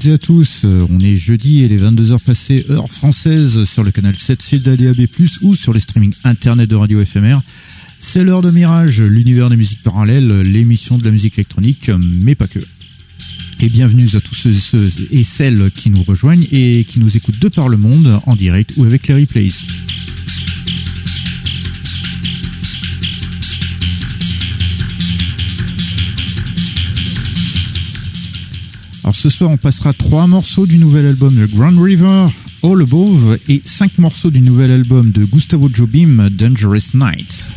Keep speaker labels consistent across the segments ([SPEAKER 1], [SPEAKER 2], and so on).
[SPEAKER 1] Toutes et à tous. Euh, On est jeudi et les 22h passées, heure française, sur le canal 7C d'ADAB+, ou sur les streamings internet de Radio FMR. C'est l'heure de Mirage, l'univers des musiques parallèles, l'émission de la musique électronique, mais pas que. Et bienvenue à tous ceux, ceux et celles qui nous rejoignent et qui nous écoutent de par le monde, en direct ou avec les replays. Alors ce soir, on passera trois morceaux du nouvel album de Grand River, All Above, et cinq morceaux du nouvel album de Gustavo Jobim, Dangerous Nights.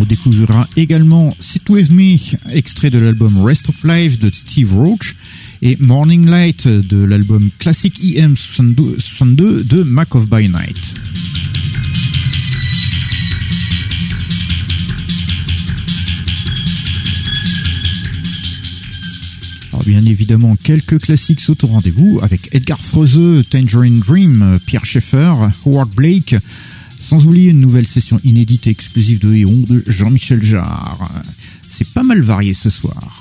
[SPEAKER 1] On découvrira également Sit With Me, extrait de l'album Rest of Life de Steve Roach, et Morning Light de l'album Classic EM 62 62 de Mac of By Night. Bien évidemment, quelques classiques sont au rendez-vous avec Edgar Froese, Tangerine Dream, Pierre Schaeffer, Howard Blake, sans oublier une nouvelle session inédite et exclusive de Eon de Jean-Michel Jarre. C'est pas mal varié ce soir.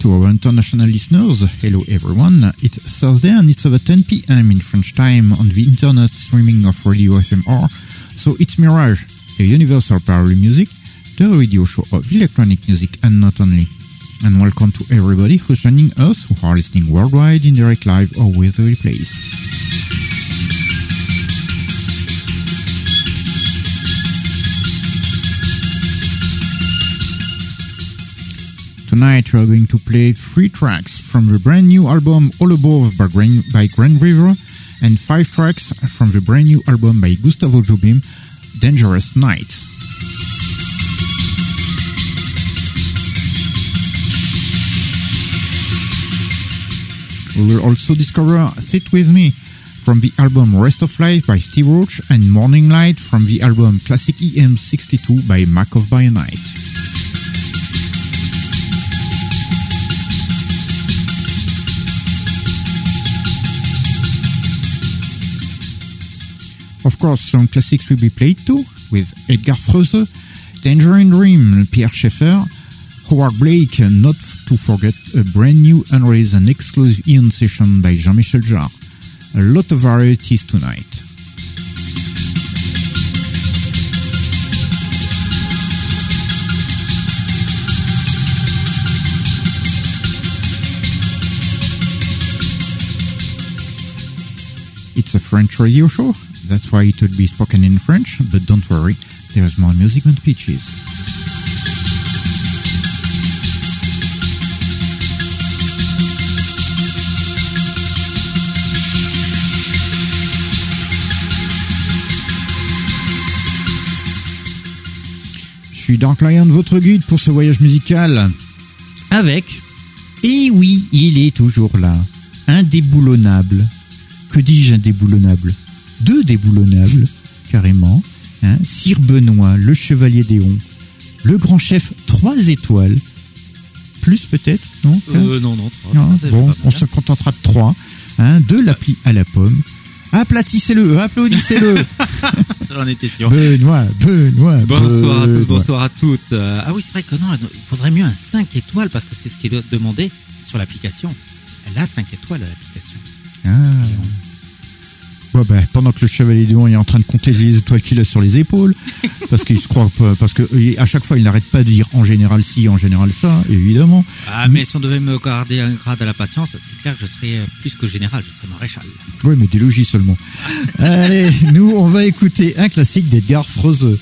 [SPEAKER 1] To our international listeners, hello everyone. It's Thursday and it's over 10 p.m. in French time on the internet streaming of Radio FMR. So it's Mirage, a universal parallel music, the radio show of electronic music and not only. And welcome to everybody who's joining us who are listening worldwide in direct live or with the replays. Tonight we are going to play three tracks from the brand new album All Above by Grand, by Grand River and five tracks from the brand new album by Gustavo Jobim, Dangerous Nights. We will also discover Sit With Me from the album Rest of Life by Steve Roach and Morning Light from the album Classic EM 62 by Mac of By Night. Of course, some classics will be played too, with Edgar Froese, Tangerine Dream, Pierre Schaeffer, Howard Blake, and not to forget a brand new unreleased and exclusive Ian session by Jean-Michel Jarre. A lot of varieties tonight. It's a French radio show, that's why it would be spoken in French, but don't worry, there's more music than speeches. Je suis Dark Lion, votre guide pour ce voyage musical. Avec, et oui, il est toujours là, indéboulonnable. Que dis-je indéboulonnable Deux déboulonnables, carrément. Hein, Sire Benoît, le chevalier d'Éon, le grand chef, trois étoiles. Plus peut-être, non
[SPEAKER 2] Euh, non, non. trois,
[SPEAKER 1] Non,
[SPEAKER 2] c'est
[SPEAKER 1] Bon, on se contentera de trois. Hein, de l'appli à la pomme. Aplatissez-le, applaudissez-le.
[SPEAKER 2] J'en étais sûr.
[SPEAKER 1] Benoît, Benoît.
[SPEAKER 2] Bonsoir à tous, bonsoir à toutes. Euh, ah oui, c'est vrai que non, il faudrait mieux un 5 étoiles parce que c'est ce qui est demandé sur l'application. Elle a 5 étoiles, l'application.
[SPEAKER 1] Ah. Ouais, bah, pendant que le chevalier du est en train de compter les étoiles qu'il a sur les épaules, parce qu'il se croit, parce que à chaque fois il n'arrête pas de dire en général ci, en général ça, évidemment.
[SPEAKER 2] Ah, mais si on devait me garder un grade à la patience, c'est clair que je serais euh, plus que général, je serais maréchal.
[SPEAKER 1] Oui, mais des logis seulement. Allez, nous on va écouter un classique d'Edgar Froese.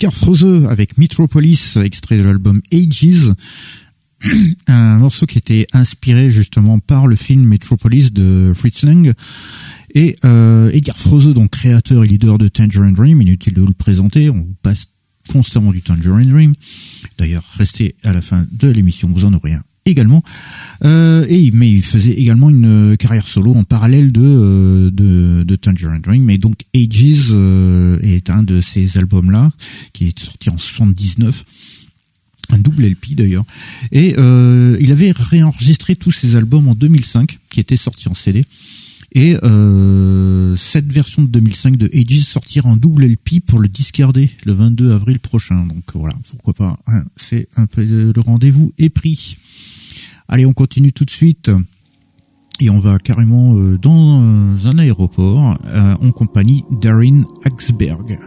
[SPEAKER 1] Edgar Froese avec Metropolis, extrait de l'album Ages. un morceau qui était inspiré justement par le film Metropolis de Fritz Lang. Et euh, Edgar Froese, donc créateur et leader de Tangerine Dream, inutile de vous le présenter, on passe constamment du Tangerine Dream. D'ailleurs, restez à la fin de l'émission, vous en aurez un également. Euh, et mais il faisait également une carrière solo en parallèle de euh, de, de Tangerine Dream. Mais donc Ages euh, est un de ces albums là qui est sorti en 79 un double LP d'ailleurs. Et euh, il avait réenregistré tous ses albums en 2005, qui étaient sortis en CD. Et euh, cette version de 2005 de Ages sortira en double LP pour le discarder le 22 avril prochain. Donc voilà, pourquoi pas. Hein, c'est un peu le rendez-vous est pris. Allez, on continue tout de suite. Et on va carrément euh, dans un aéroport en compagnie d'Arin Axberg.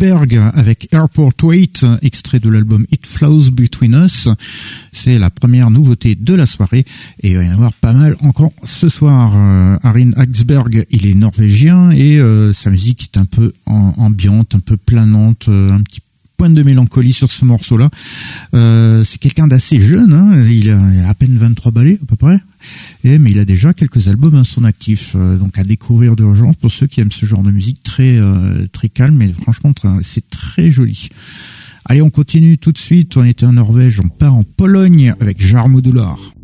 [SPEAKER 1] Arin Axberg avec Airport Wait, extrait de l'album It Flows Between Us. C'est la première nouveauté de la soirée et il va y en avoir pas mal encore ce soir. Euh, Arin Axberg, il est norvégien et euh, sa musique est un peu ambiante, un peu planante, euh, un petit point de mélancolie sur ce morceau-là. c'est quelqu'un d'assez jeune, hein. il a à peine 23 ballets à peu près. Et, mais il a déjà quelques albums à son actif, euh, donc à découvrir d'urgence pour ceux qui aiment ce genre de musique très euh, très calme, mais franchement c'est très joli. Allez, on continue tout de suite. On était en Norvège, on part en Pologne avec Jarmodular. Thank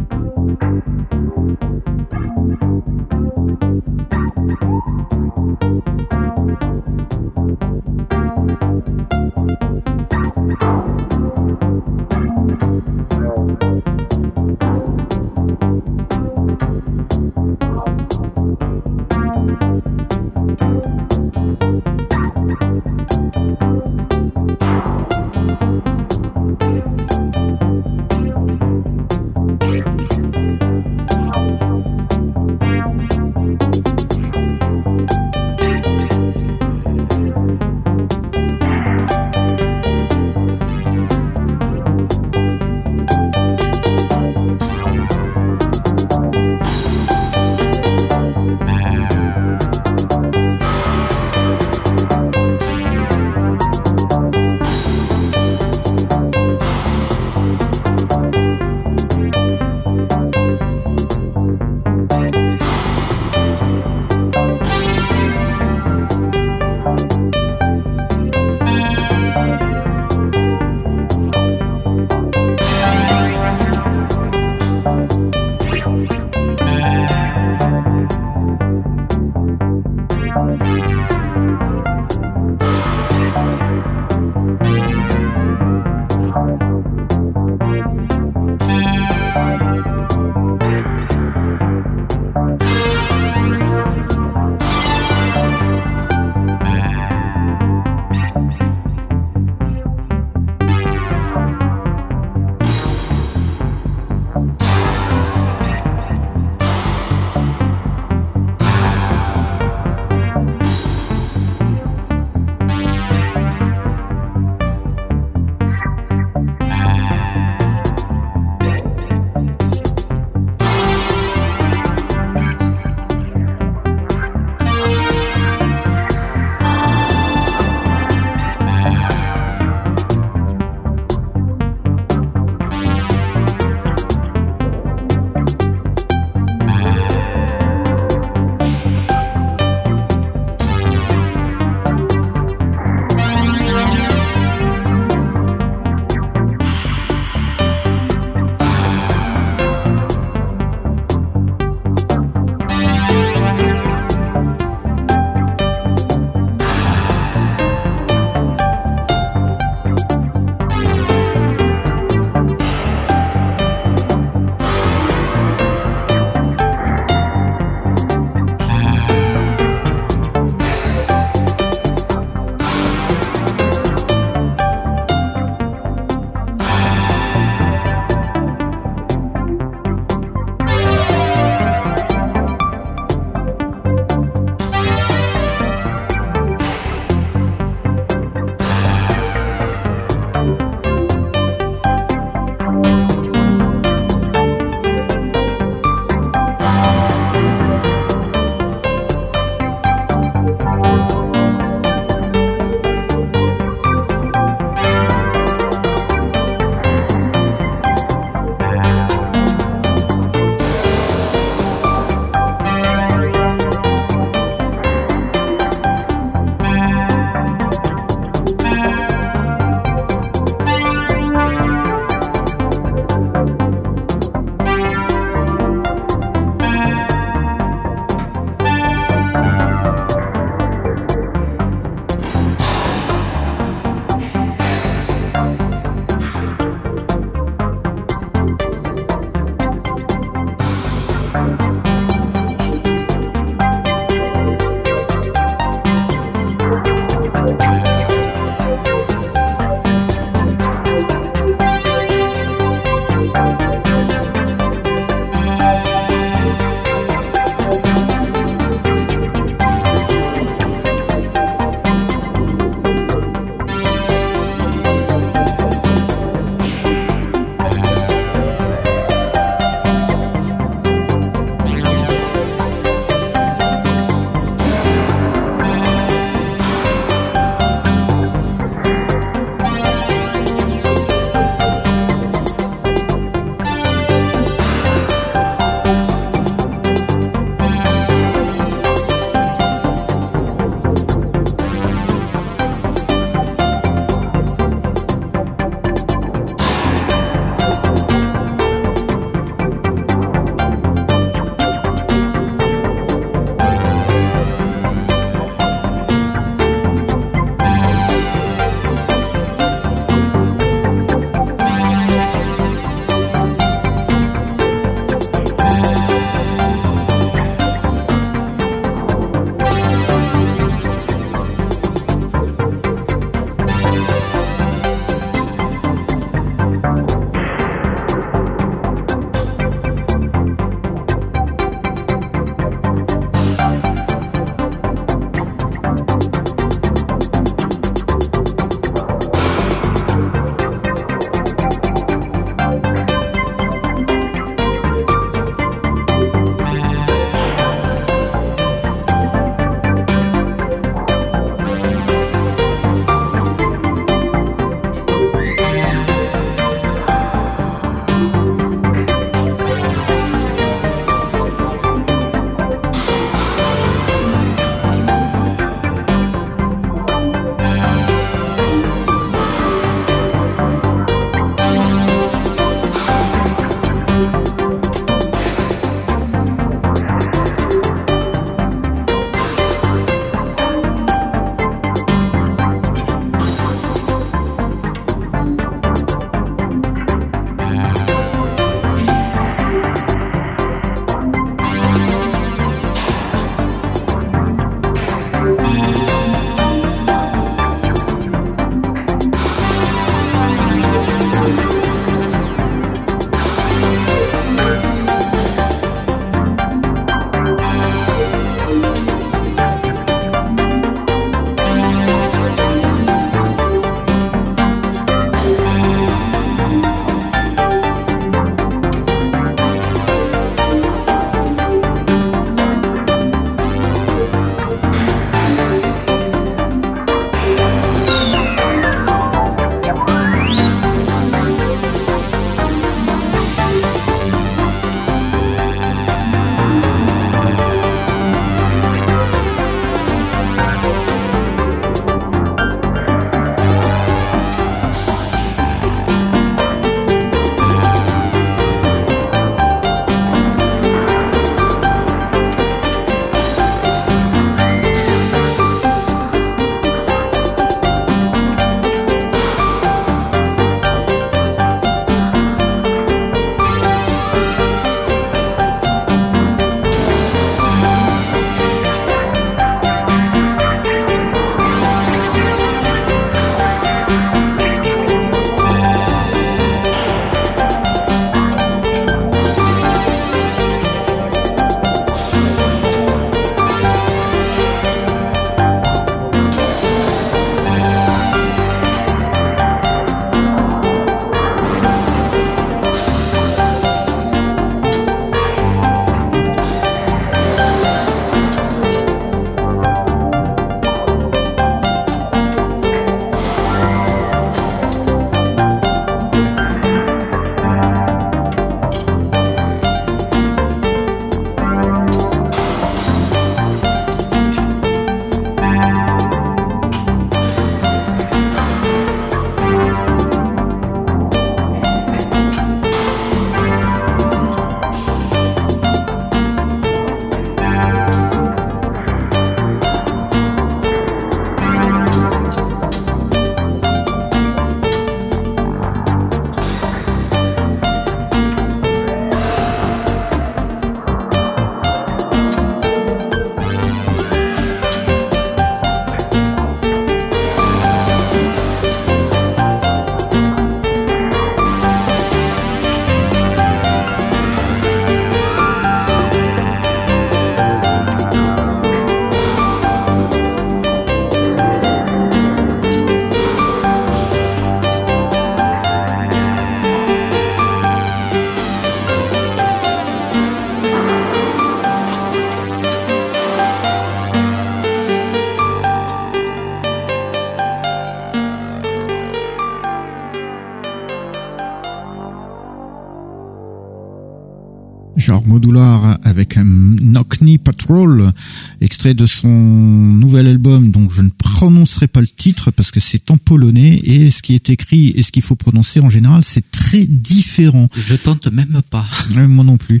[SPEAKER 1] Modular avec un Knockney Patrol, extrait de son nouvel album, dont je ne prononcerai pas le titre parce que c'est en polonais et ce qui est écrit et ce qu'il faut prononcer en général, c'est très différent.
[SPEAKER 2] Je tente même pas.
[SPEAKER 1] moi non plus.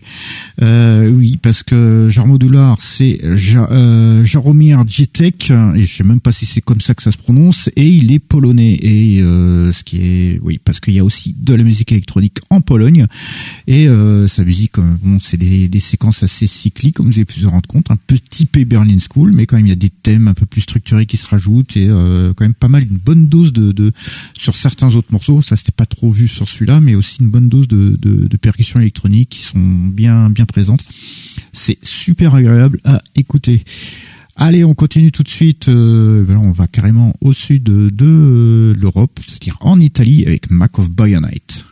[SPEAKER 1] Euh, oui, parce que Genre Modular, c'est euh, Jaromir Jitek, et je sais même pas si c'est comme ça que ça se prononce, et il est polonais. Et euh, ce qui est, oui, parce qu'il y a aussi de la musique électronique en Pologne, et euh, sa musique, euh, bon, c'est des, des, séquences assez cycliques, comme vous avez pu vous rendre compte, un peu typé Berlin School, mais quand même il y a des thèmes un peu plus structurés qui se rajoutent, et euh, quand même pas mal, une bonne dose de, sur certains autres morceaux, ça c'était pas trop vu sur celui-là, mais aussi une bonne dose de, percussions électroniques qui sont bien bien présentes. C'est super agréable à écouter. Allez, on continue tout de suite. Euh, on va carrément au sud de, de l'Europe, c'est-à-dire en Italie avec Mac of Bayonite.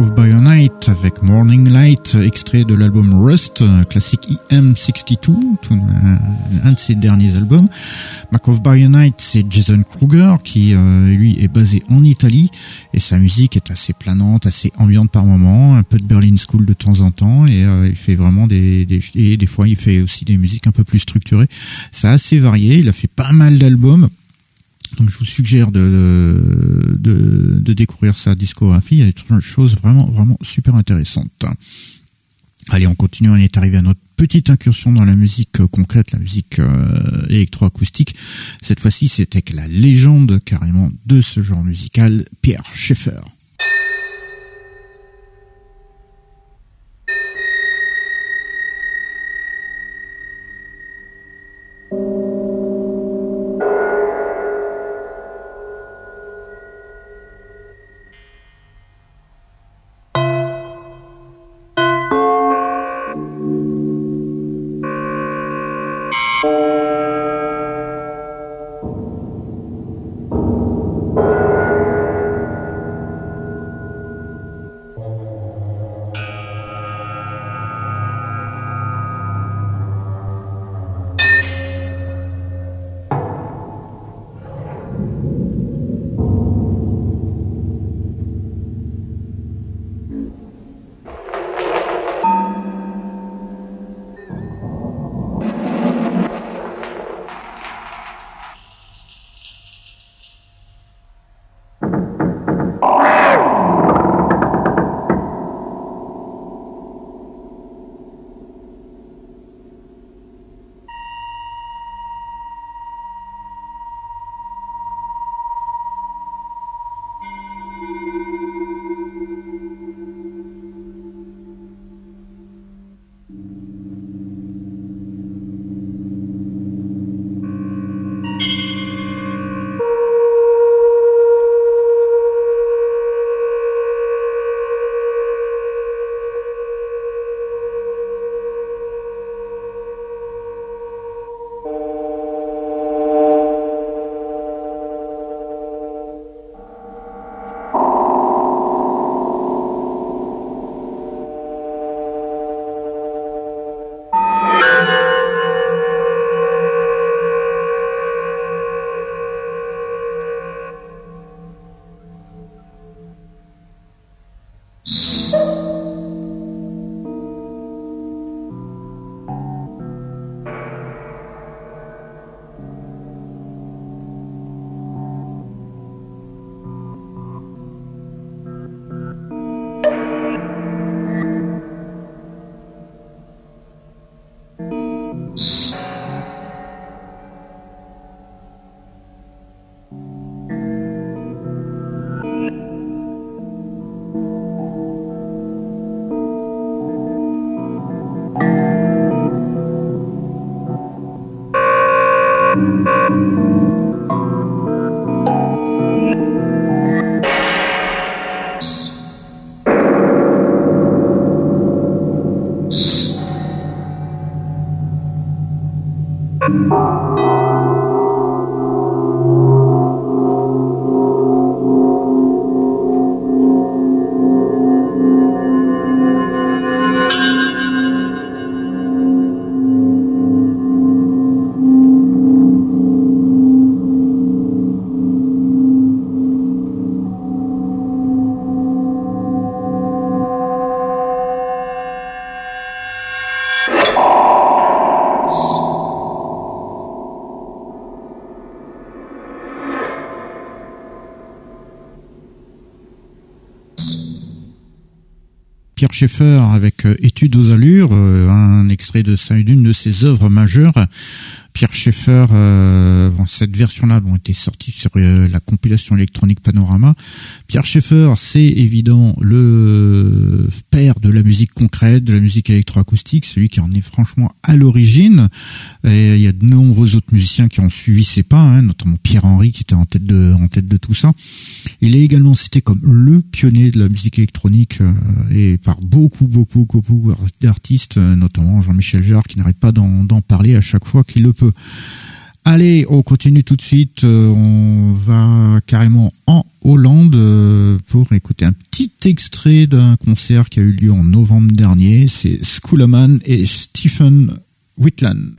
[SPEAKER 1] Of By avec Morning Light, extrait de l'album Rust, classique IM62, un de ses derniers albums. Mac of By c'est Jason Kruger qui euh, lui est basé en Italie et sa musique est assez planante, assez ambiante par moments, un peu de Berlin School de temps en temps et euh, il fait vraiment des, des et des fois il fait aussi des musiques un peu plus structurées. C'est assez varié, il a fait pas mal d'albums. Donc je vous suggère de, de, de découvrir sa discographie. Il y a des choses vraiment, vraiment super intéressantes. Allez, on continue. On est arrivé à notre petite incursion dans la musique concrète, la musique euh, électroacoustique. Cette fois-ci, avec la légende carrément de ce genre musical, Pierre Schaeffer. Schaeffer avec euh, Études aux allures, euh, un extrait de d'une de ses œuvres majeures. Pierre Schaeffer, euh, cette version-là a été sortie sur euh, la compilation électronique Panorama. Pierre Schaeffer, c'est évident le père de la musique concrète, de la musique électroacoustique, celui qui en est franchement à l'origine. Et il y a de nombreux autres musiciens qui ont suivi ses pas, hein, notamment Pierre Henry qui était en tête de en tête de tout ça. Il est également cité comme le pionnier de la musique électronique euh, et par beaucoup beaucoup beaucoup d'artistes, notamment Jean-Michel Jarre qui n'arrête pas d'en parler à chaque fois qu'il le peut. Allez, on continue tout de suite. Euh, on va carrément en Hollande euh, pour écouter un petit extrait d'un concert qui a eu lieu en novembre dernier. C'est Schoolaman et Stephen Whitland.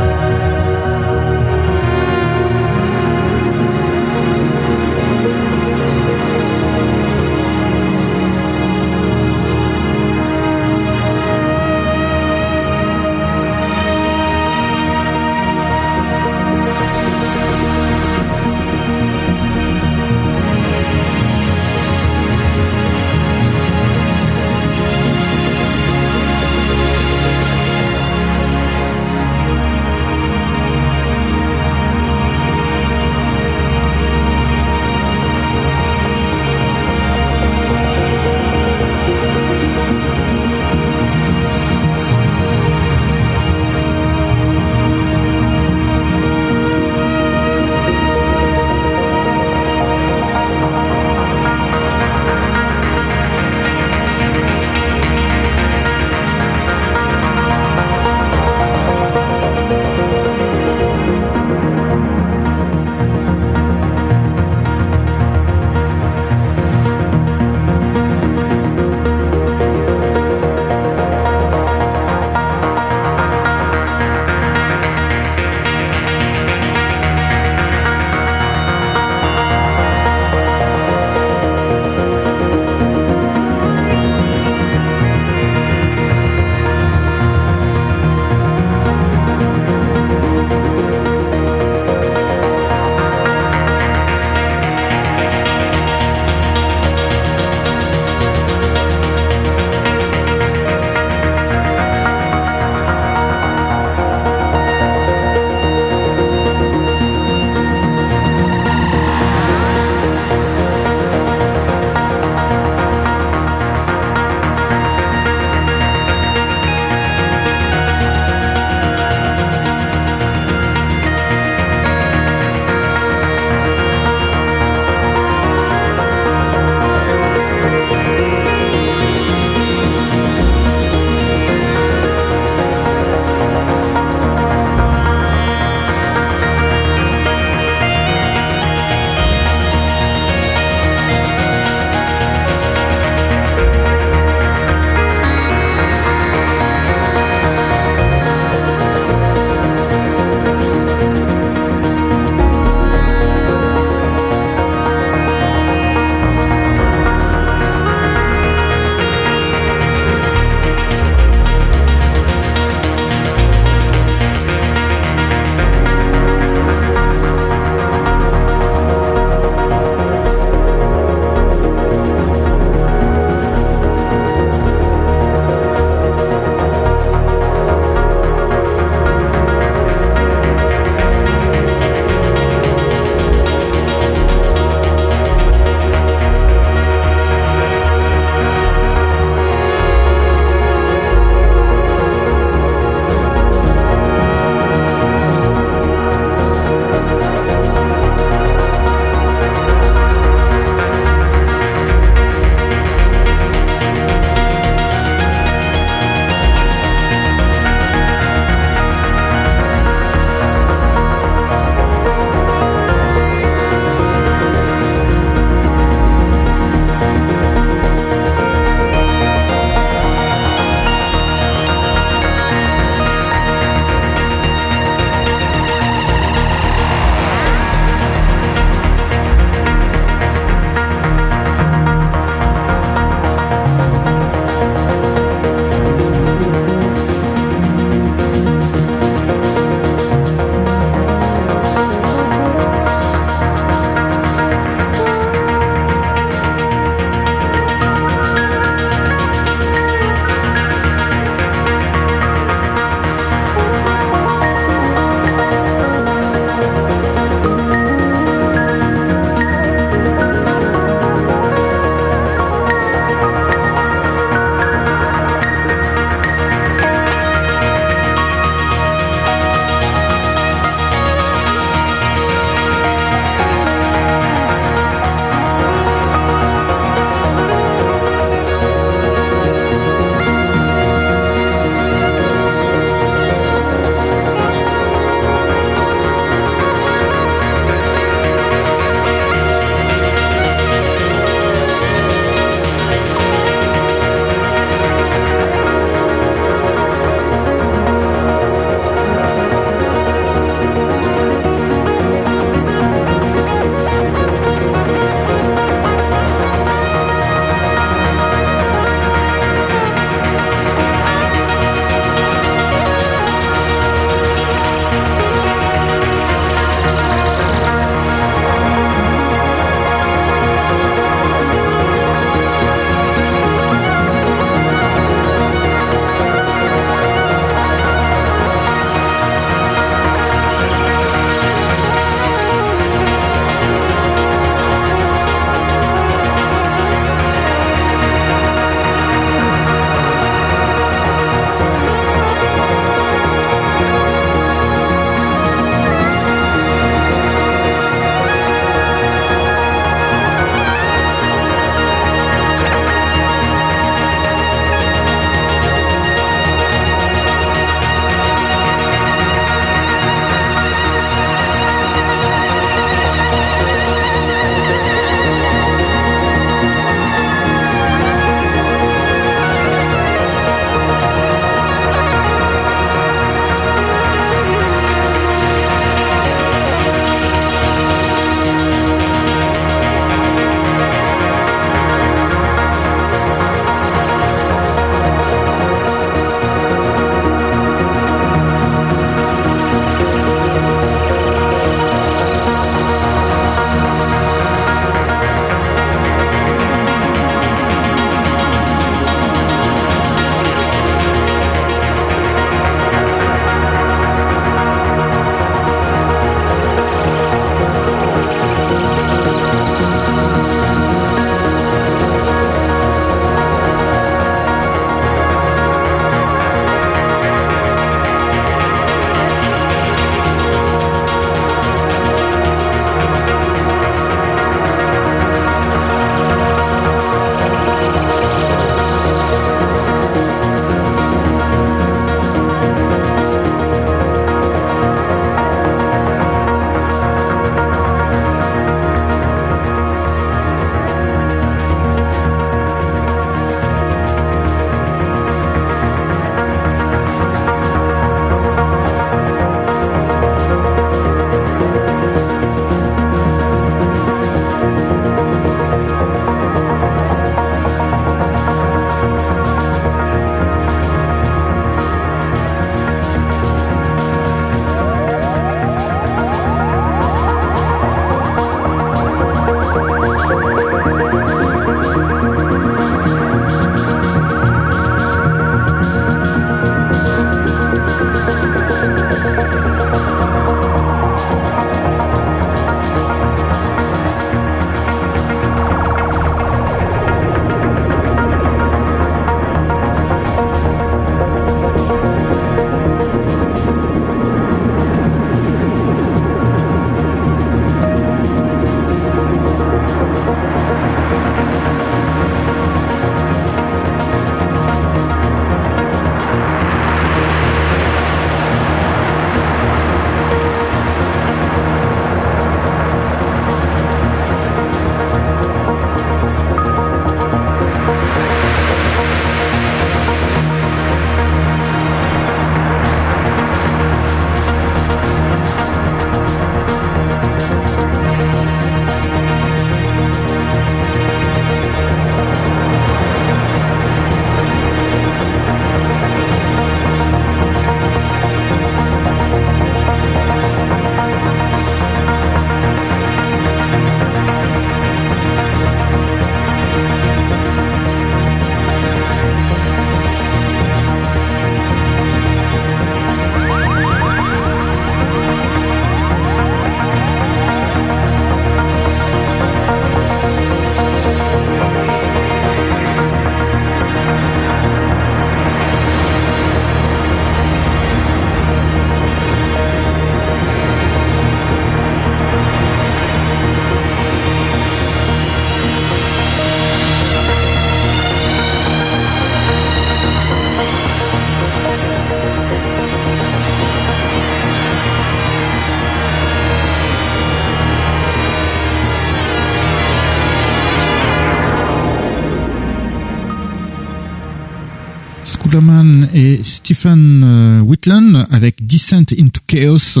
[SPEAKER 1] Et Stephen euh, Whitland avec Descent into Chaos,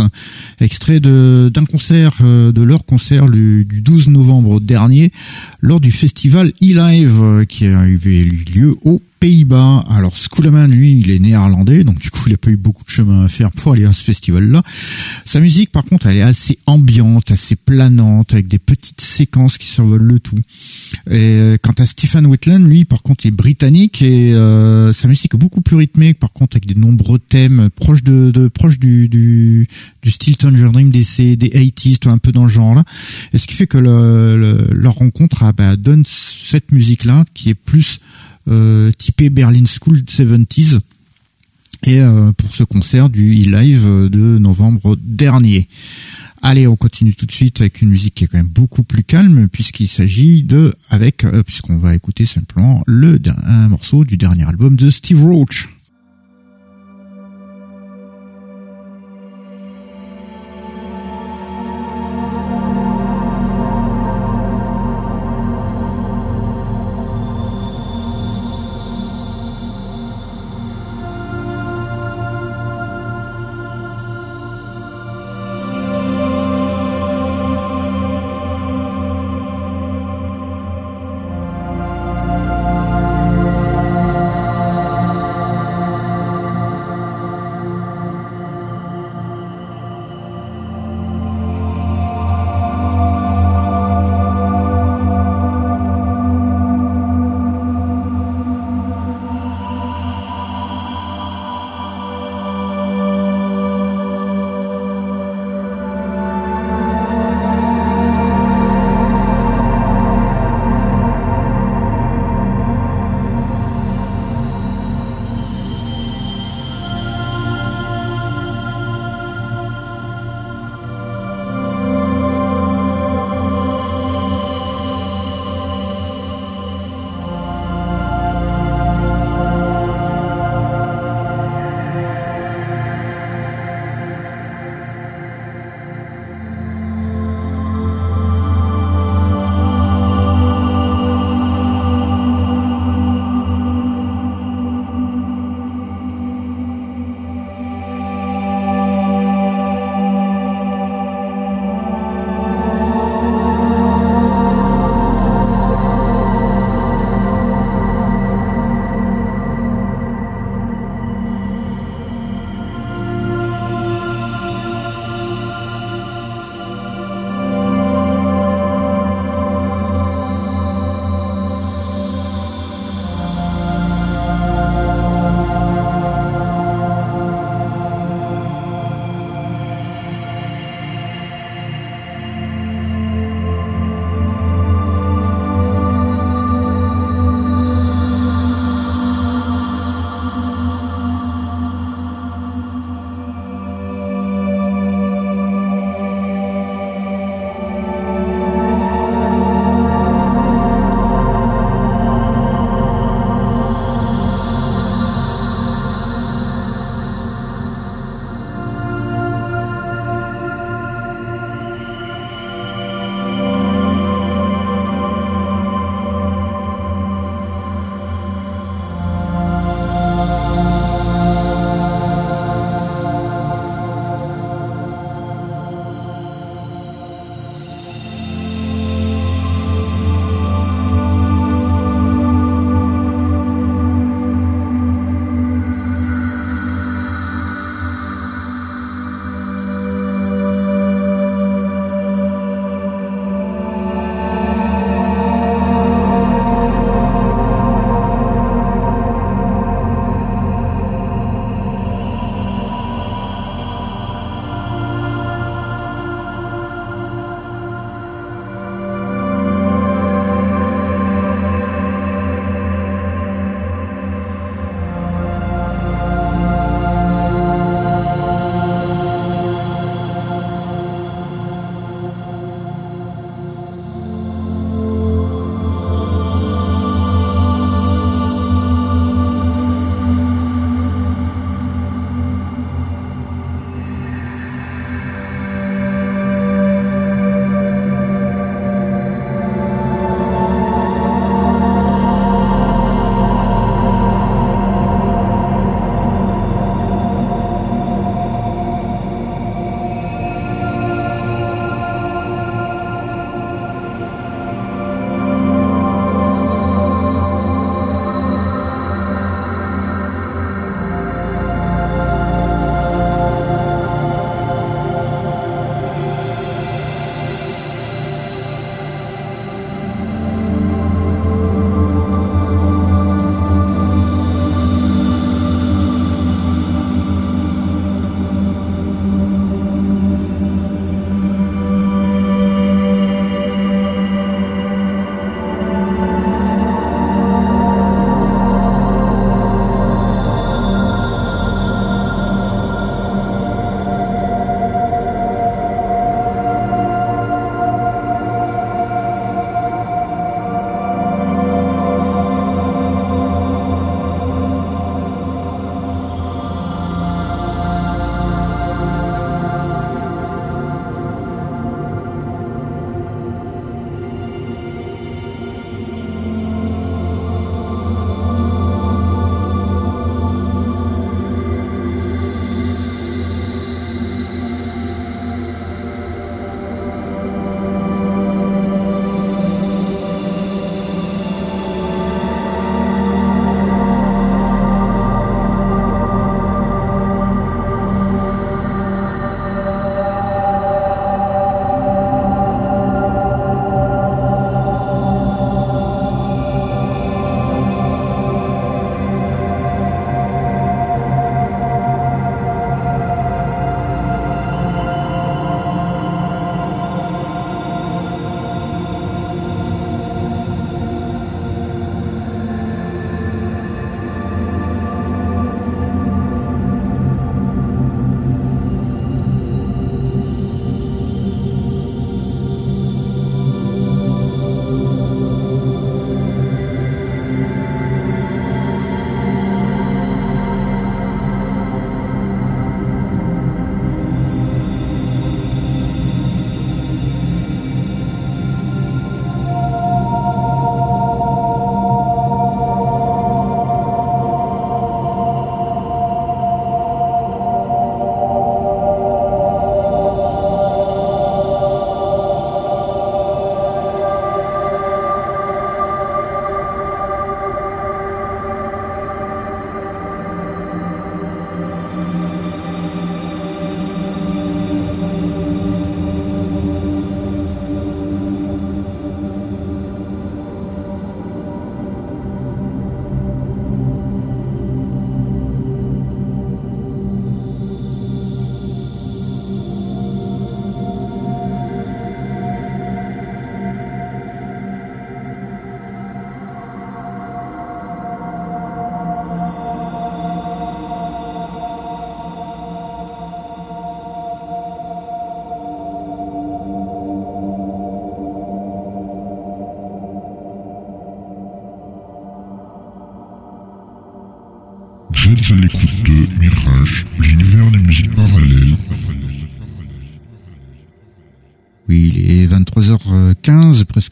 [SPEAKER 1] extrait d'un concert, euh, de leur concert du 12 novembre dernier, lors du festival E-Live euh, qui a eu lieu au Pays-Bas. Alors Schoolman, lui, il est néerlandais, donc du coup, il a pas eu beaucoup de chemin à faire pour aller à ce festival-là. Sa musique, par contre, elle est assez ambiante, assez planante, avec des petites séquences qui survolent le tout. Et euh, quant à Stephen Whitland, lui, par contre, est britannique et euh, sa musique est beaucoup plus rythmée, par contre, avec des nombreux thèmes proches de, de proches du, du, du style Thunder Dream des, des 80s, un peu dans le genre là. Et ce qui fait que le, leur rencontre ah, bah, donne cette musique-là qui est plus euh, typé Berlin School 70s et euh, pour ce concert du e-live de novembre dernier. Allez, on continue tout de suite avec une musique qui est quand même beaucoup plus calme puisqu'il s'agit de avec euh, puisqu'on va écouter simplement le un morceau du dernier album de Steve Roach.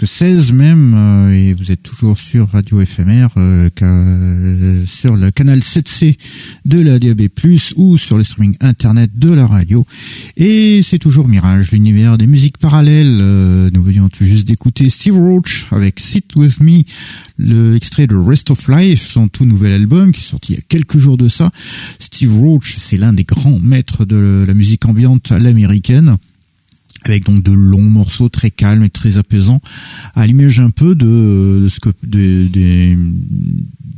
[SPEAKER 1] Presque 16 même, euh, et vous êtes toujours sur Radio FMR, euh, ca- sur le canal 7C de la DAB+, ou sur le streaming internet de la radio. Et c'est toujours Mirage, l'univers des musiques parallèles. Euh, nous venions tout juste d'écouter Steve Roach avec Sit With Me, le extrait de Rest of Life, son tout nouvel album qui est sorti il y a quelques jours de ça. Steve Roach, c'est l'un des grands maîtres de la musique ambiante à l'américaine avec donc de longs morceaux très calmes et très apaisants, à l'image un peu de, de ce que de- des-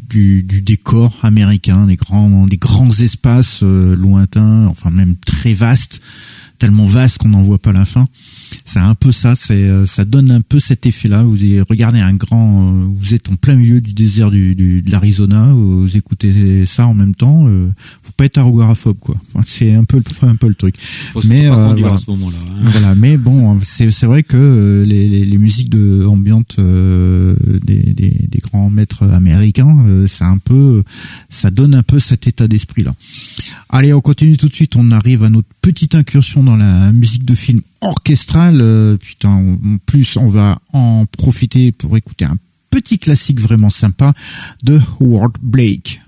[SPEAKER 1] du, du décor américain, des grands des grands espaces euh, lointains, enfin même très vastes, tellement vastes qu'on n'en voit pas la fin. C'est un peu ça, c'est euh, ça donne un peu cet effet-là. Vous regardez un grand, euh, vous êtes en plein milieu du désert du, du- de l'Arizona, vous écoutez ça en même temps. Euh, faut pas être agoraphobe quoi. Enfin, c'est un peu le- un peu le truc.
[SPEAKER 2] Faut Mais, pas
[SPEAKER 1] euh,
[SPEAKER 2] conduire
[SPEAKER 1] voilà.
[SPEAKER 2] à ce moment-là. hein.
[SPEAKER 1] Voilà, mais bon, c'est c'est vrai que euh, les, les, les musiques de ambiantes euh, des, des, des grands maîtres américains, euh, c'est un peu, ça donne un peu cet état d'esprit là. Allez, on continue tout de suite. On arrive à notre petite incursion dans la musique de film orchestrale. Euh, putain, en plus, on va en profiter pour écouter un petit classique vraiment sympa de Howard Blake.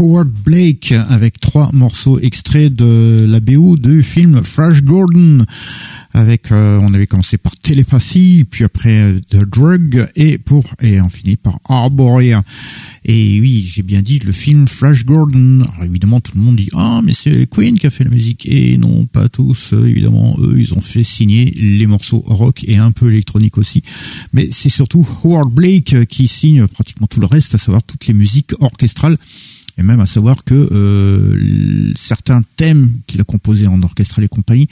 [SPEAKER 1] Howard Blake avec trois morceaux extraits de la BO du film Flash Gordon. Avec, euh, on avait commencé par Télépathie, puis après euh, The Drug et pour et on finit par Arborea. Et oui, j'ai bien dit le film Flash Gordon. Alors évidemment, tout le monde dit ah mais c'est Queen qui a fait la musique et non pas tous. Évidemment, eux ils ont fait signer les morceaux rock et un peu électronique aussi. Mais c'est surtout Howard Blake qui signe pratiquement tout le reste, à savoir toutes les musiques orchestrales et même à savoir que euh, certains thèmes qu'il a composés en orchestral et compagnie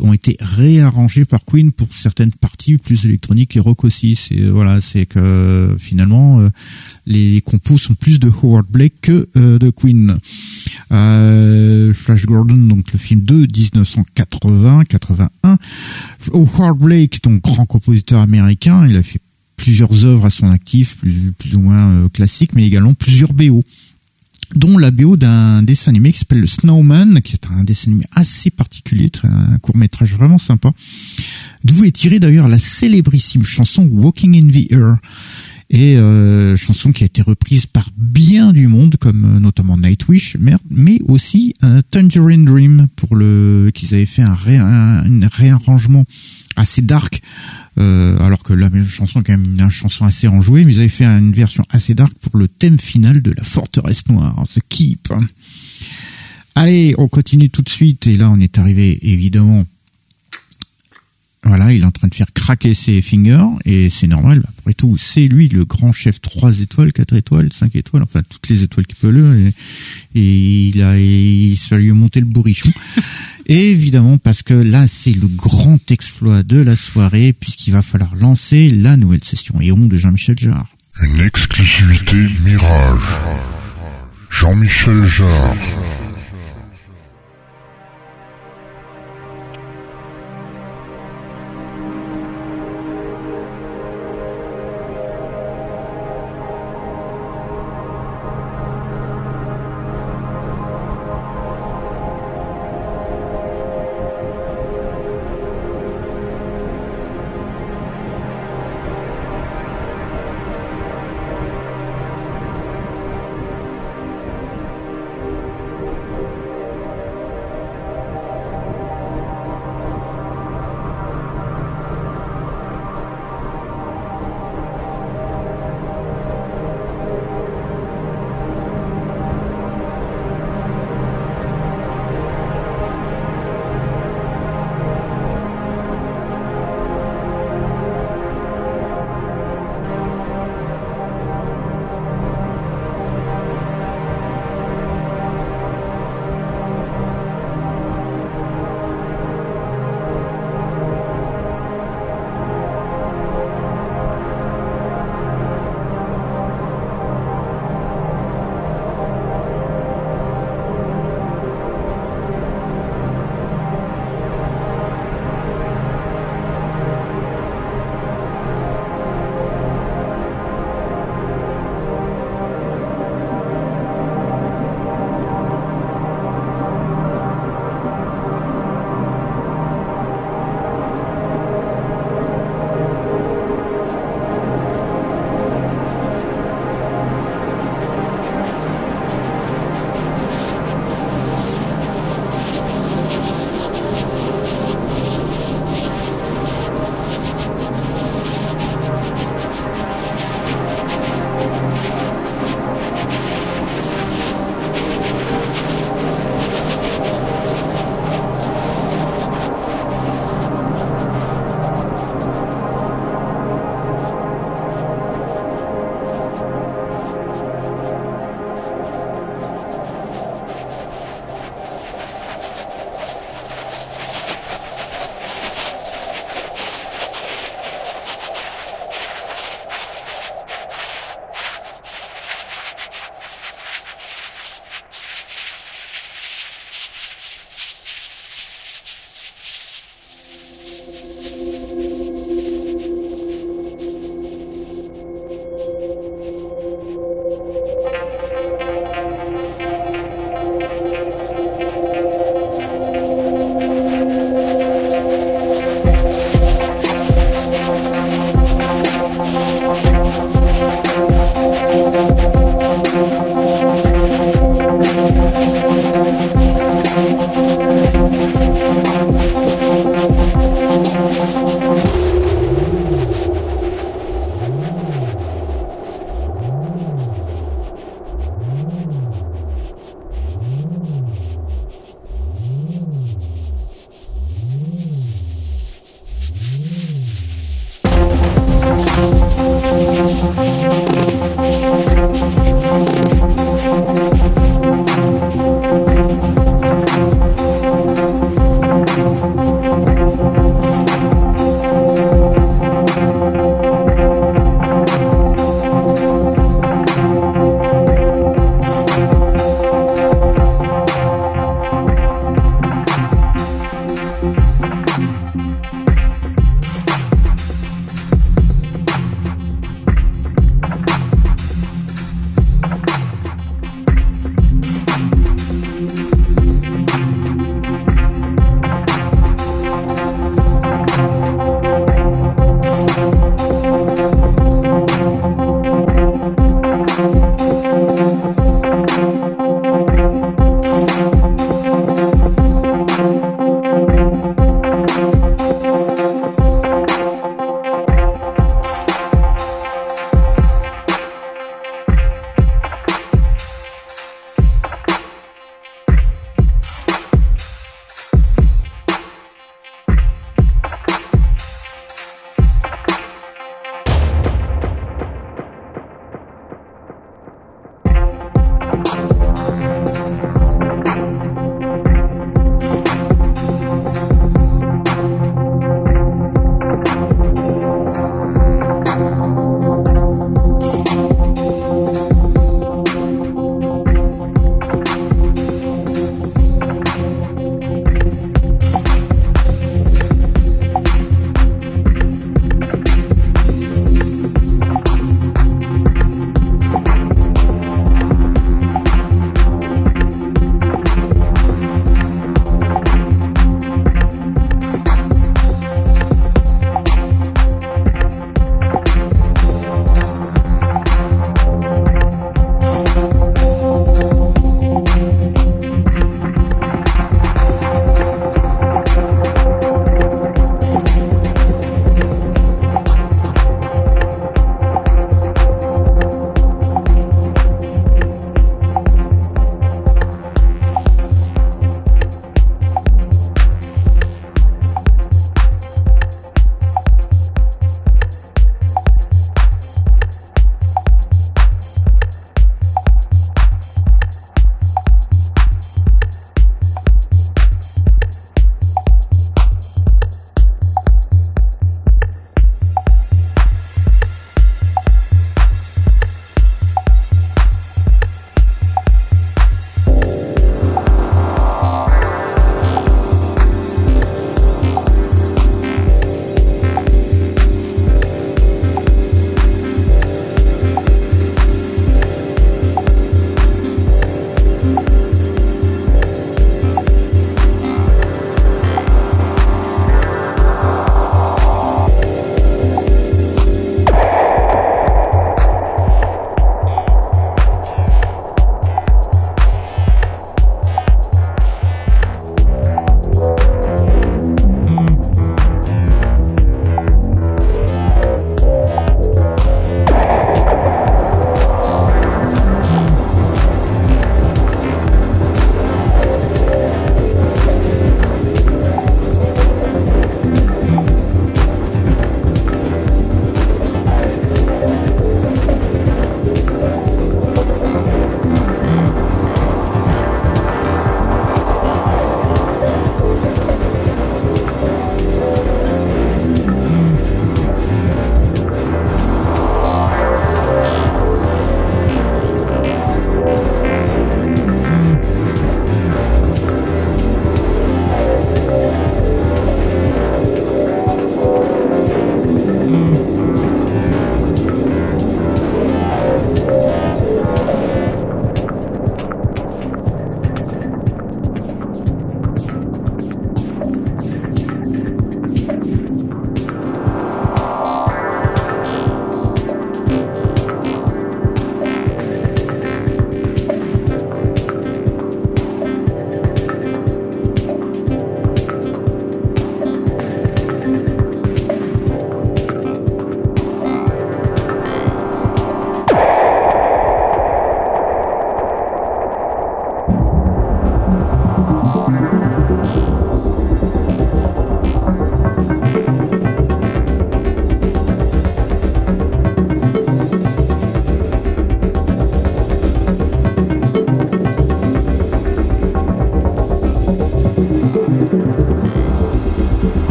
[SPEAKER 1] ont été réarrangés par Queen pour certaines parties plus électroniques et rock aussi. C'est voilà, c'est que finalement euh, les, compos sont plus de Howard Blake que euh, de Queen. Flash Gordon, donc le film de 1980-81. Howard Blake, donc grand compositeur américain, il a fait plusieurs œuvres à son actif, plus, plus ou moins classiques, mais également plusieurs BO dont la BO d'un dessin animé qui s'appelle le Snowman, qui est un dessin animé assez particulier, un court métrage vraiment sympa, d'où est tirée d'ailleurs la célébrissime chanson Walking in the Air, et euh, chanson qui a été reprise par bien du monde, comme euh, notamment Nightwish, mais, mais aussi un Tangerine Dream pour le qu'ils avaient fait un réarrangement assez dark euh, alors que la chanson est quand même une chanson assez enjouée, mais ils avaient fait une version assez dark pour le thème final de la forteresse noire, The Keep. Allez, on continue tout de suite, et là on est arrivé évidemment voilà, il est en train de faire craquer ses fingers et c'est normal. Après tout, c'est lui le grand chef 3 étoiles, 4 étoiles, 5 étoiles, enfin toutes les étoiles qu'il peut le. Et, il a, il s'est lui monter le bourrichon. évidemment, parce que là, c'est le grand exploit de la soirée puisqu'il va falloir lancer la nouvelle session et au monde de Jean-Michel Jarre.
[SPEAKER 3] Une exclusivité Mirage. Jean-Michel Jarre.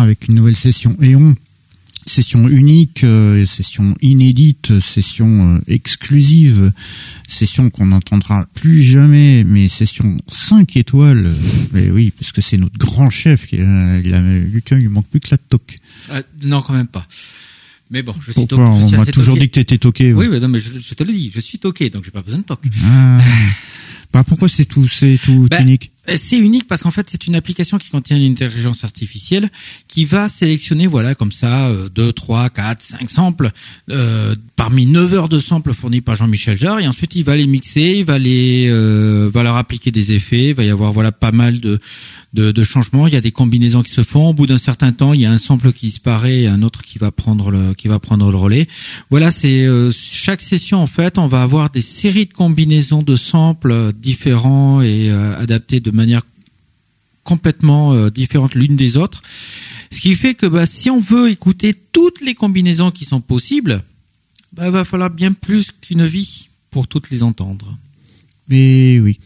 [SPEAKER 1] Avec une nouvelle session Eon. Session unique, euh, session inédite, session euh, exclusive, session qu'on n'entendra plus jamais, mais session 5 étoiles. euh, Mais oui, parce que c'est notre grand chef. Qui, il a Lucas, il lui manque plus que la toque.
[SPEAKER 2] Non, quand même pas. Mais bon, je suis
[SPEAKER 1] Pourquoi
[SPEAKER 2] toqué.
[SPEAKER 1] On m'a toujours
[SPEAKER 2] toqué.
[SPEAKER 1] dit que t'étais toqué.
[SPEAKER 2] Oui, mais non, mais je, je te le dis, je suis toqué, donc j'ai pas besoin de toque.
[SPEAKER 1] Ah. bah pourquoi c'est tout, c'est tout
[SPEAKER 2] Ben,
[SPEAKER 1] unique?
[SPEAKER 2] C'est unique parce qu'en fait c'est une application qui contient une intelligence artificielle qui va sélectionner voilà comme ça euh, 2, 3, 4, 5 samples euh, parmi 9 heures de samples fournis par Jean-Michel Jarre. Et ensuite il va les mixer, il va les euh, va leur appliquer des effets, il va y avoir voilà pas mal de, de de changements, il y a des combinaisons qui se font, au bout d'un certain temps, il y a un sample qui disparaît et un autre qui va prendre le qui va prendre le relais. Voilà, c'est euh, chaque session en fait, on va avoir des séries de combinaisons de samples euh, différents et euh, adaptés de manière complètement euh, différente l'une des autres. Ce qui fait que bah, si on veut écouter toutes les combinaisons qui sont possibles, bah, il va falloir bien plus qu'une vie pour toutes les entendre.
[SPEAKER 1] Mais oui.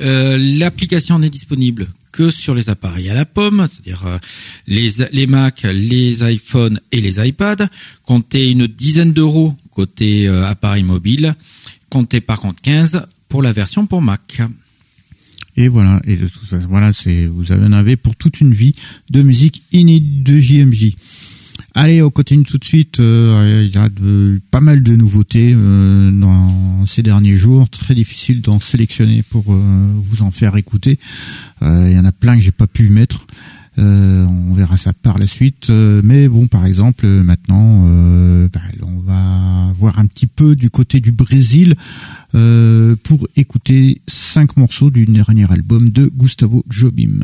[SPEAKER 2] Euh, L'application n'est disponible que sur les appareils à la pomme, c'est-à-dire euh, les, les Mac, les iPhones et les iPads. Comptez une dizaine d'euros côté euh, appareil mobile. Comptez par contre 15 pour la version pour Mac.
[SPEAKER 1] Et voilà, et de tout ça, voilà, c'est vous en avez pour toute une vie de musique inédite de JMJ. Allez, on continue tout de suite. euh, il y a de, pas mal de nouveautés euh, dans ces derniers jours. Très difficile d'en sélectionner pour euh, vous en faire écouter. Euh, il y en a plein que j'ai pas pu mettre. Euh, on verra ça par la suite. Euh, mais bon, par exemple, euh, maintenant, bah, on va voir un petit peu du côté du Brésil pour écouter cinq morceaux du dernier album de Gustavo Jobim.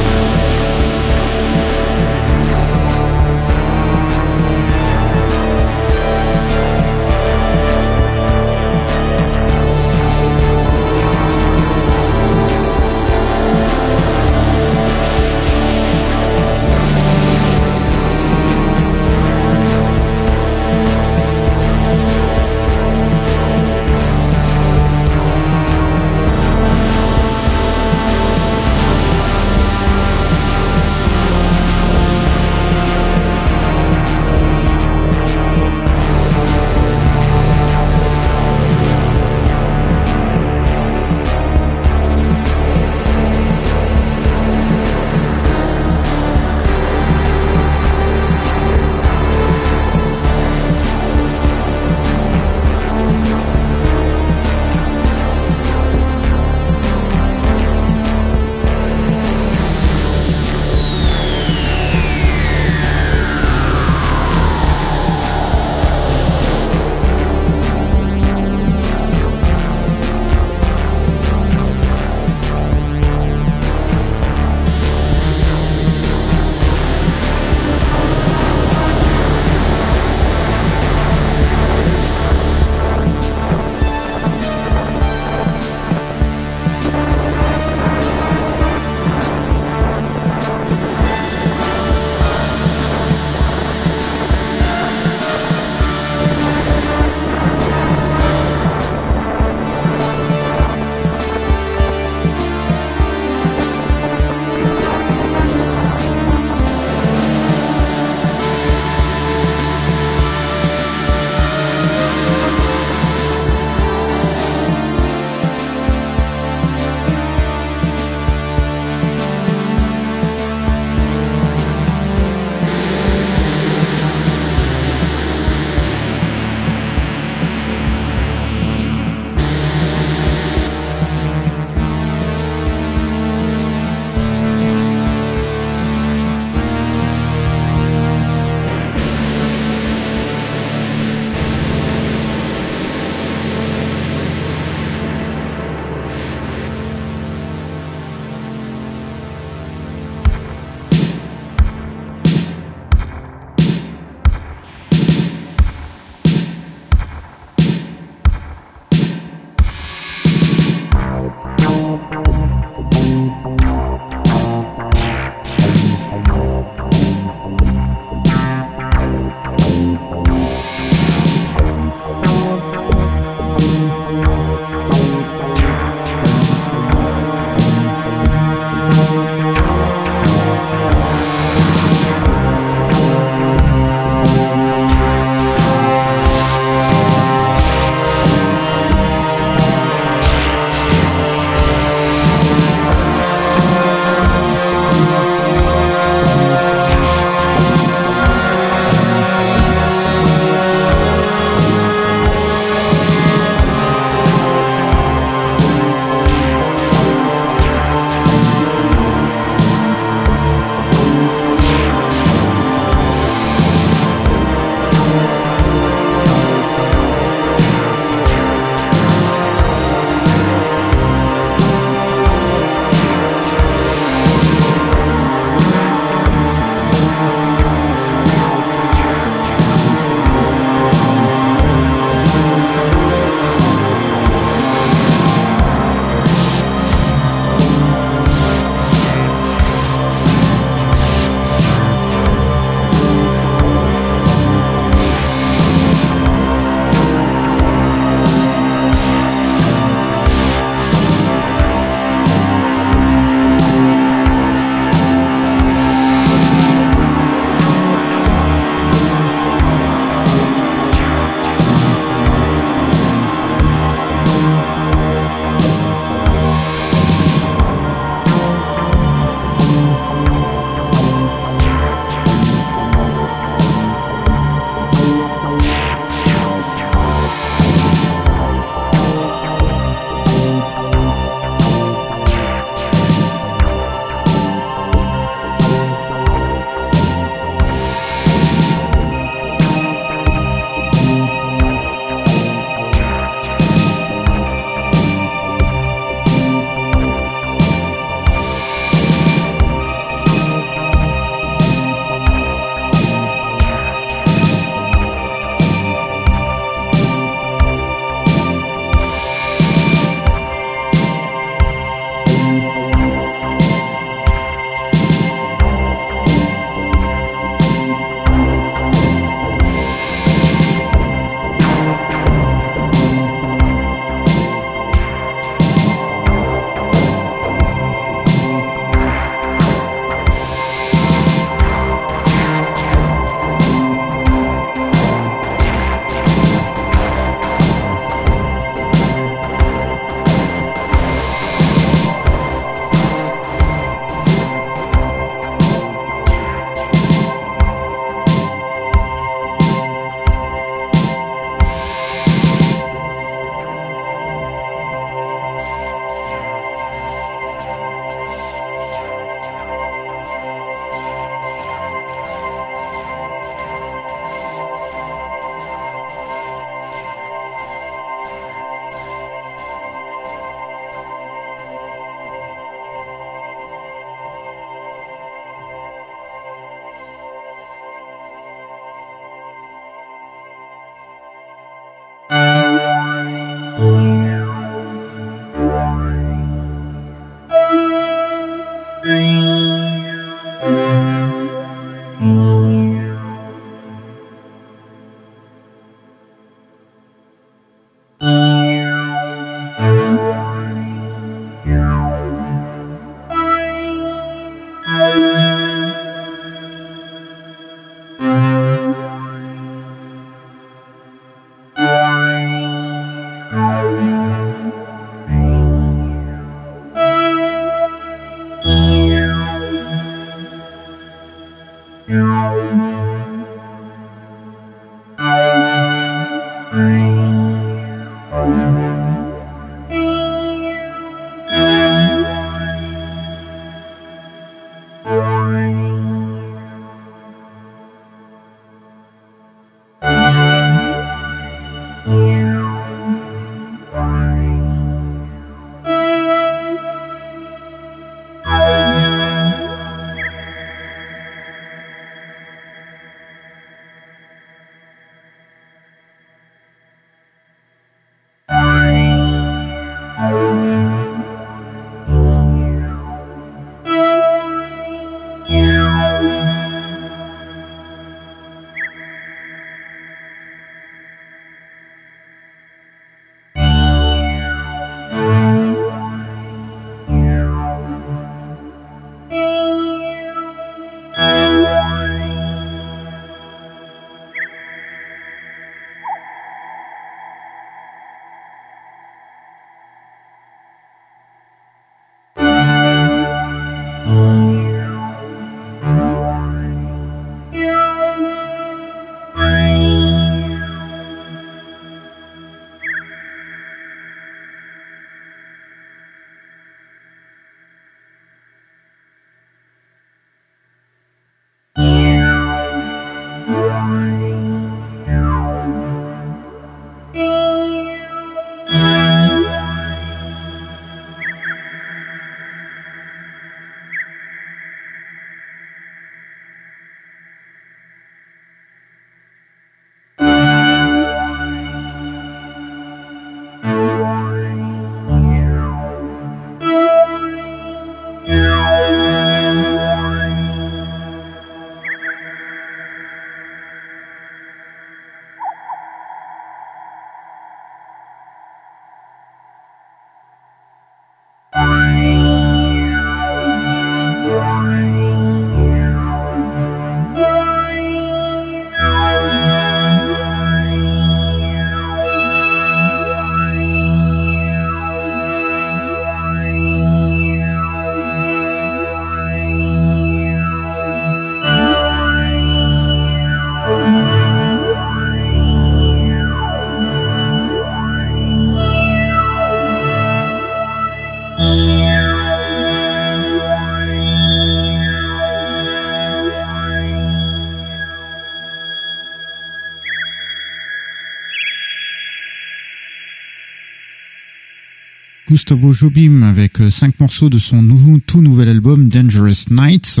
[SPEAKER 1] Gustavo Jobim avec euh, cinq morceaux de son tout nouvel album Dangerous Nights.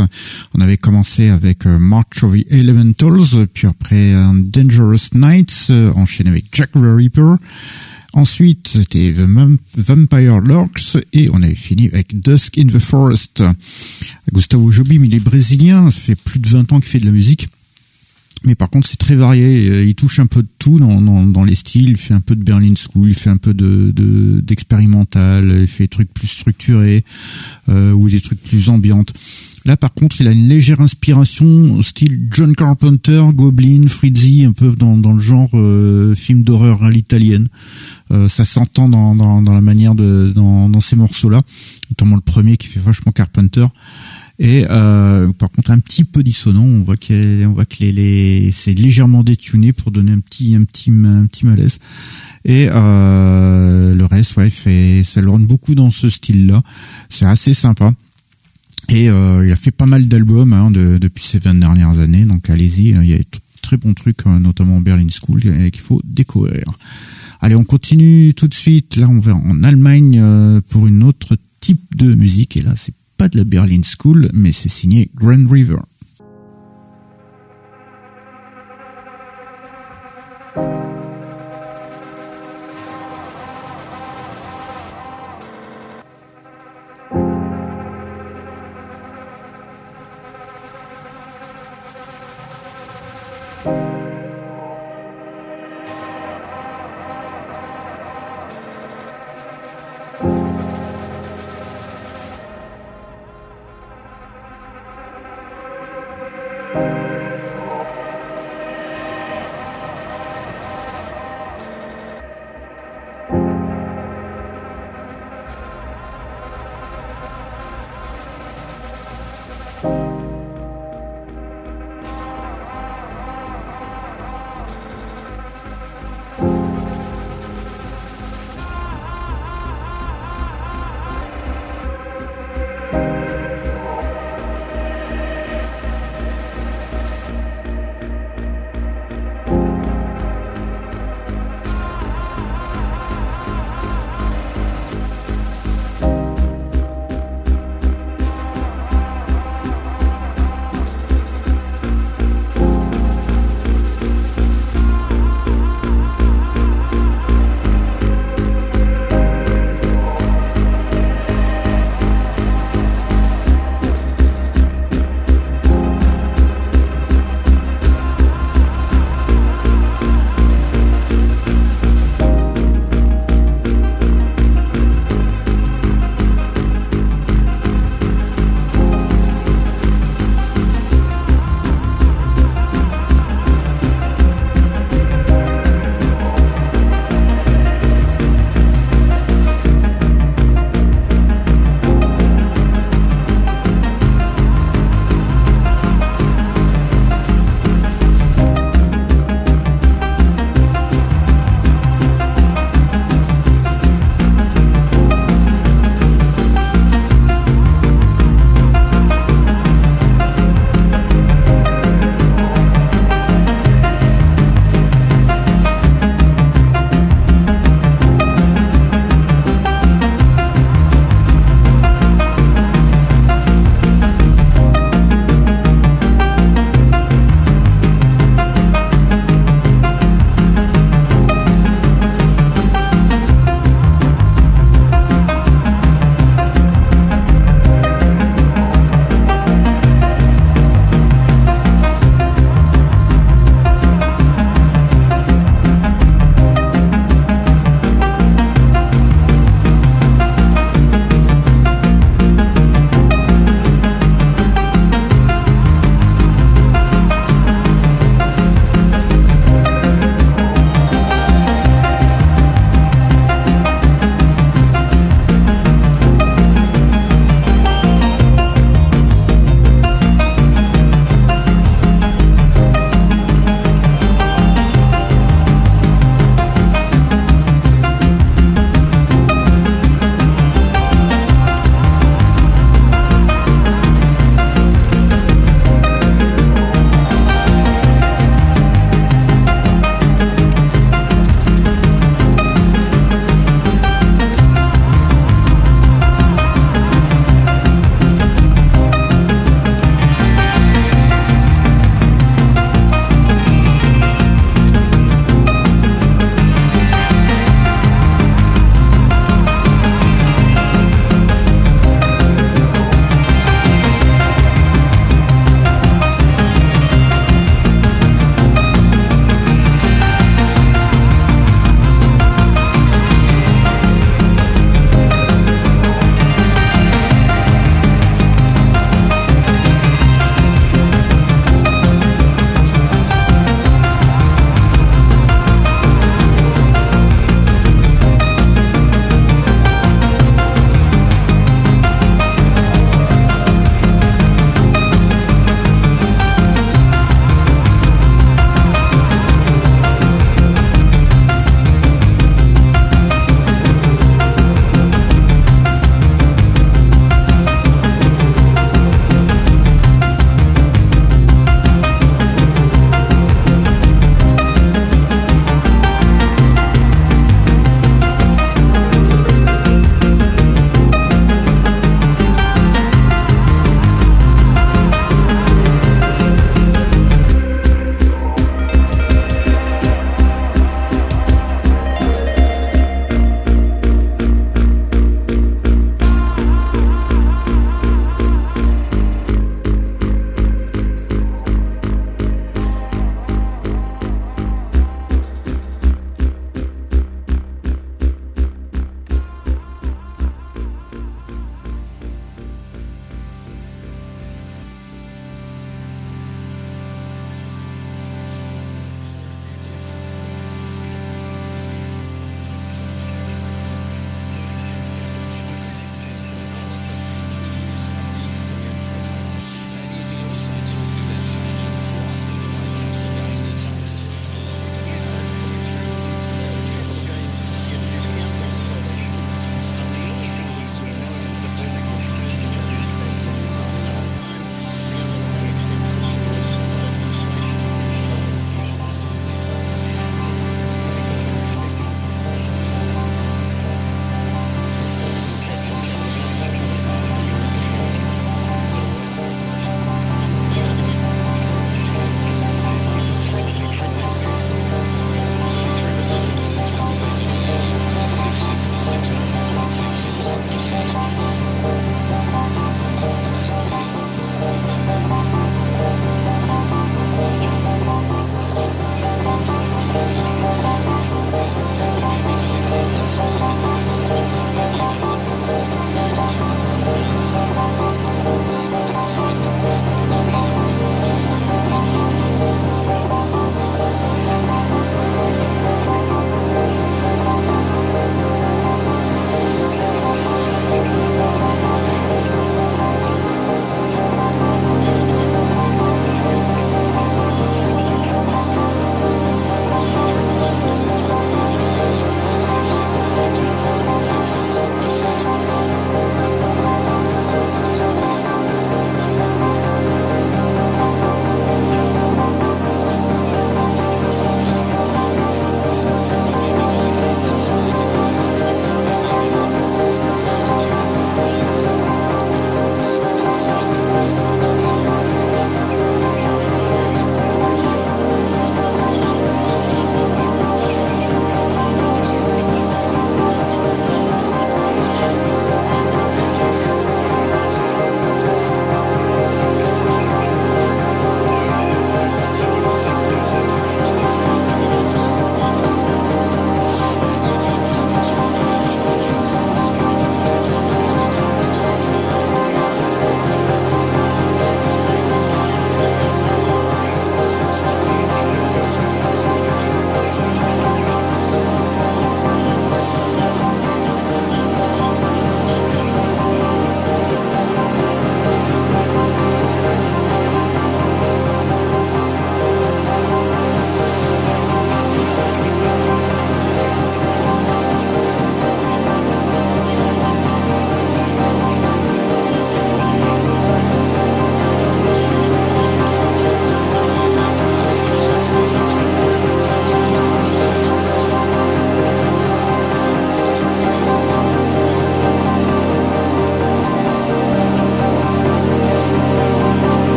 [SPEAKER 1] On avait commencé avec euh, March of the Elementals, puis après euh, Dangerous Nights, enchaîné avec Jack the Ripper. Ensuite, c'était The Vampire Lorks et on avait fini avec Dusk in the Forest. Gustavo Jobim, il est brésilien, ça fait plus de 20 ans qu'il fait de la musique. Mais par contre, c'est très varié. Euh, il touche un peu de tout dans, dans, dans, les styles. Il fait un peu de Berlin School, il fait un peu de d'expérimental, il fait des trucs plus structurés euh, ou des trucs plus ambiantes. Là, par contre, il a une légère inspiration style John Carpenter, Goblin, Frizzy, un peu dans, dans le genre euh, film d'horreur à l'italienne. Euh, ça s'entend dans, dans, dans, la manière de dans, dans ces morceaux-là, notamment le premier qui fait vachement Carpenter. Et euh, par contre un petit peu dissonant, on voit qu'on voit que les, les c'est légèrement détuné pour donner un petit un petit un petit malaise. Et euh, le reste, ouais, fait ça le rend beaucoup dans ce style-là. C'est assez sympa. Et euh, il a fait pas mal d'albums hein, de, depuis ces 20 dernières années, donc allez-y, il y a de très bons trucs, hein, notamment Berlin School, qu'il faut découvrir. Allez, on continue tout de suite. Là, on va en Allemagne euh, pour une autre type de musique. Et là, c'est de la Berlin School, mais c'est signé Grand River.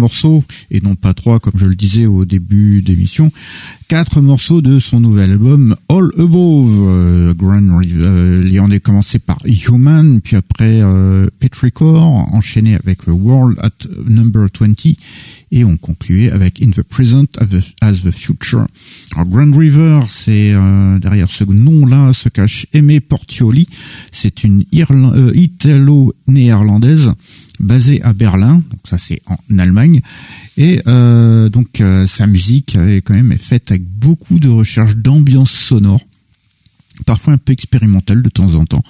[SPEAKER 1] Morceaux, et non pas trois comme je le disais au début d'émission, quatre morceaux de son nouvel album All Above. Euh, Grand euh, il en est commencé par Human, puis après euh, Petrichor, enchaîné avec World at Number 20, et on concluait avec In the Present as the, Future. Grand River, c'est euh, derrière ce nom-là se cache Aimé Portioli. C'est une italo-néerlandaise basée à Berlin, donc ça c'est et euh, donc euh, sa musique est quand même faite avec beaucoup de recherches d'ambiance sonore, parfois un peu expérimentale de temps en temps,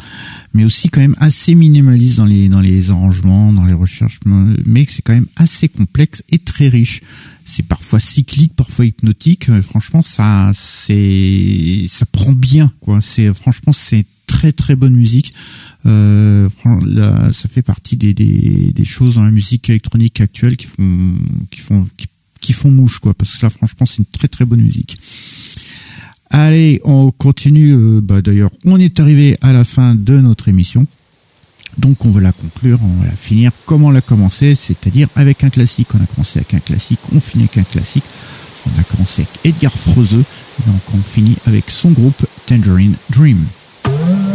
[SPEAKER 1] mais aussi quand même assez minimaliste dans les dans les arrangements, dans les recherches, mais c'est quand même assez complexe et très riche. C'est parfois cyclique, parfois hypnotique. franchement, ça c'est ça prend bien quoi. C'est franchement c'est très très bonne musique. Euh, ça fait partie des, choses dans la musique électronique actuelle qui font qui font qui, font mouche quoi parce que là franchement c'est une très très bonne musique. Allez, on continue. Euh, bah, D'ailleurs, on est arrivé à la fin de notre émission. Donc on va la conclure, on va la finir comme on l'a commencé, c'est-à-dire avec un classique. On a commencé avec un classique, on finit avec un classique. On a commencé avec Edgar Froese, donc on finit avec son groupe Tangerine Dream. Thank you.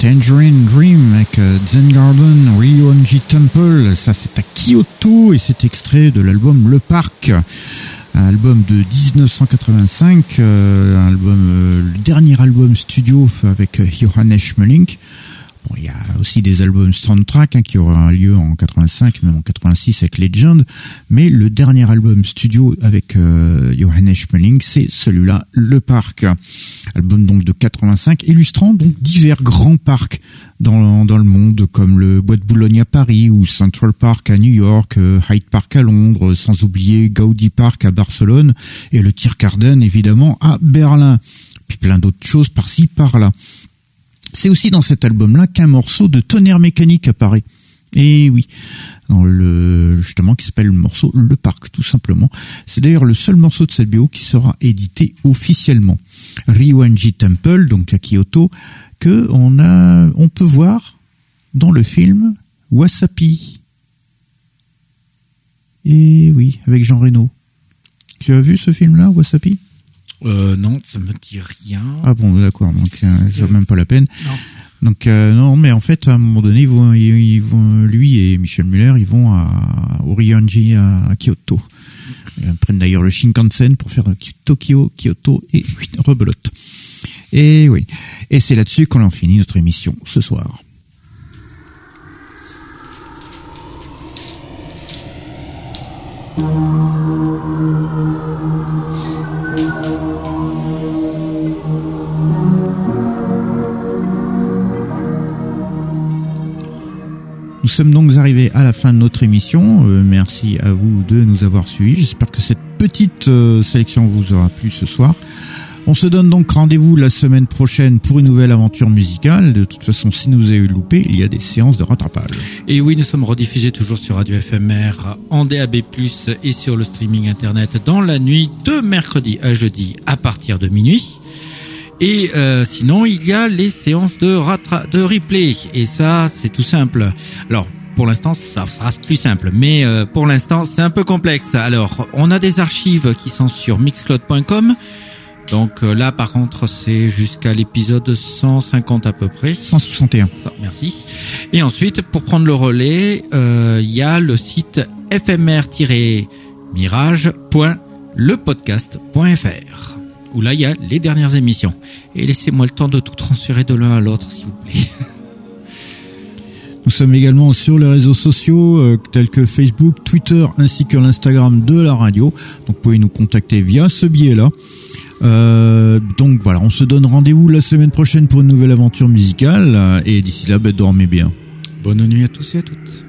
[SPEAKER 1] Tangerine Dream avec euh, Zen Garden, Ryuanji Temple. Ça, c'est à Kyoto et c'est extrait de l'album Le Parc. Un album de 1985, euh, album, euh, le dernier album studio avec Johannes Schmeling. Bon, il y a aussi des albums soundtrack hein, qui aura lieu en 85, même en 86 avec Legend. Mais le dernier album studio avec euh, Johannes Schmeling, c'est celui-là, Le Parc. Album donc de 85, illustrant donc divers grands parcs dans, dans le monde, comme le Bois de Boulogne à Paris ou Central Park à New York, euh, Hyde Park à Londres, sans oublier Gaudi Park à Barcelone et le Tiergarten évidemment à Berlin. Puis plein d'autres choses par-ci par-là. C'est aussi dans cet album-là qu'un morceau de tonnerre mécanique apparaît. Et oui, dans le justement qui s'appelle le morceau Le Parc, tout simplement. C'est d'ailleurs le seul morceau de cette BO qui sera édité officiellement. Ryuanji Temple, donc à Kyoto, que on a, on peut voir dans le film Wasapi. Et oui, avec Jean Reno. Tu as vu ce film-là, Wasapi
[SPEAKER 2] euh, non, ça me dit rien.
[SPEAKER 1] Ah bon, d'accord, donc euh, même pas la peine.
[SPEAKER 2] Non.
[SPEAKER 1] Donc euh, non, mais en fait, à un moment donné, ils vont, ils vont, lui et Michel Muller, ils vont à Orionji à, Kyoto. Ils prennent d'ailleurs le Shinkansen pour faire Tokyo, Kyoto et rebelote. Et oui, et c'est là-dessus qu'on en finit notre émission ce soir. Nous sommes donc arrivés à la fin de notre émission. Euh, merci à vous de nous avoir suivis. J'espère que cette petite euh, sélection vous aura plu ce soir. On se donne donc rendez-vous la semaine prochaine pour une nouvelle aventure musicale. De toute façon, si nous avez loupé, il y a des séances de rattrapage.
[SPEAKER 2] Et oui, nous sommes rediffusés toujours sur Radio FMR, en DAB+, et sur le streaming internet dans la nuit de mercredi à jeudi à partir de minuit. Et euh, sinon, il y a les séances de, de replay. Et ça, c'est tout simple. Alors, pour l'instant, ça sera plus simple. Mais euh, pour l'instant, c'est un peu complexe. Alors, on a des archives qui sont sur mixcloud.com. Donc euh, là, par contre, c'est jusqu'à l'épisode 150 à peu près.
[SPEAKER 1] 161.
[SPEAKER 2] Ça, merci. Et ensuite, pour prendre le relais, il y a le site fmr-mirage.lepodcast.fr où là il y a les dernières émissions. Et laissez-moi le temps de tout transférer de l'un à l'autre, s'il vous plaît.
[SPEAKER 1] Nous sommes également sur les réseaux sociaux euh, tels que Facebook, Twitter ainsi que l'Instagram de la radio. Donc vous pouvez nous contacter via ce biais-là. Euh, donc voilà, on se donne rendez-vous la semaine prochaine pour une nouvelle aventure musicale. Et d'ici là, ben, dormez bien.
[SPEAKER 2] Bonne nuit à tous et à toutes.